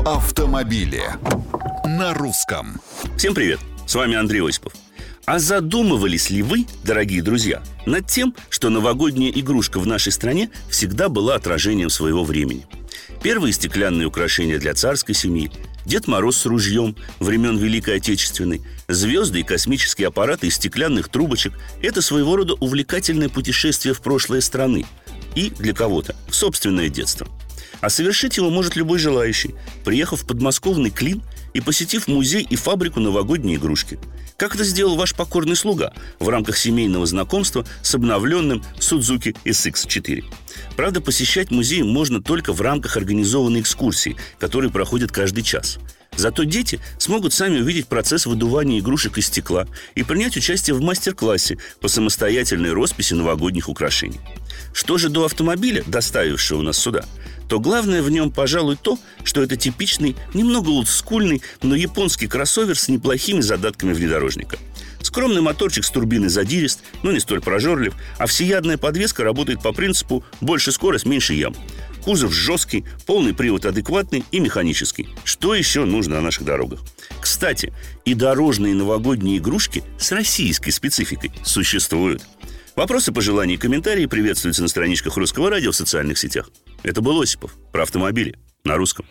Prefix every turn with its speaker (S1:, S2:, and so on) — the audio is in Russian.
S1: Про автомобили на русском.
S2: Всем привет! С вами Андрей Осипов. А задумывались ли вы, дорогие друзья, над тем, что новогодняя игрушка в нашей стране всегда была отражением своего времени? Первые стеклянные украшения для царской семьи, Дед Мороз с ружьем времен Великой Отечественной, звезды и космические аппараты из стеклянных трубочек – это своего рода увлекательное путешествие в прошлое страны и, для кого-то, собственное детство – а совершить его может любой желающий, приехав в подмосковный Клин и посетив музей и фабрику новогодней игрушки. Как это сделал ваш покорный слуга в рамках семейного знакомства с обновленным Судзуки SX4. Правда, посещать музей можно только в рамках организованной экскурсии, которые проходят каждый час – Зато дети смогут сами увидеть процесс выдувания игрушек из стекла и принять участие в мастер-классе по самостоятельной росписи новогодних украшений. Что же до автомобиля, доставившего нас сюда, то главное в нем, пожалуй, то, что это типичный, немного олдскульный, но японский кроссовер с неплохими задатками внедорожника. Скромный моторчик с турбиной задирист, но не столь прожорлив, а всеядная подвеска работает по принципу «больше скорость, меньше ям». Кузов жесткий, полный привод адекватный и механический. Что еще нужно на наших дорогах? Кстати, и дорожные новогодние игрушки с российской спецификой существуют. Вопросы, пожелания и комментарии приветствуются на страничках Русского радио в социальных сетях. Это был Осипов про автомобили на русском.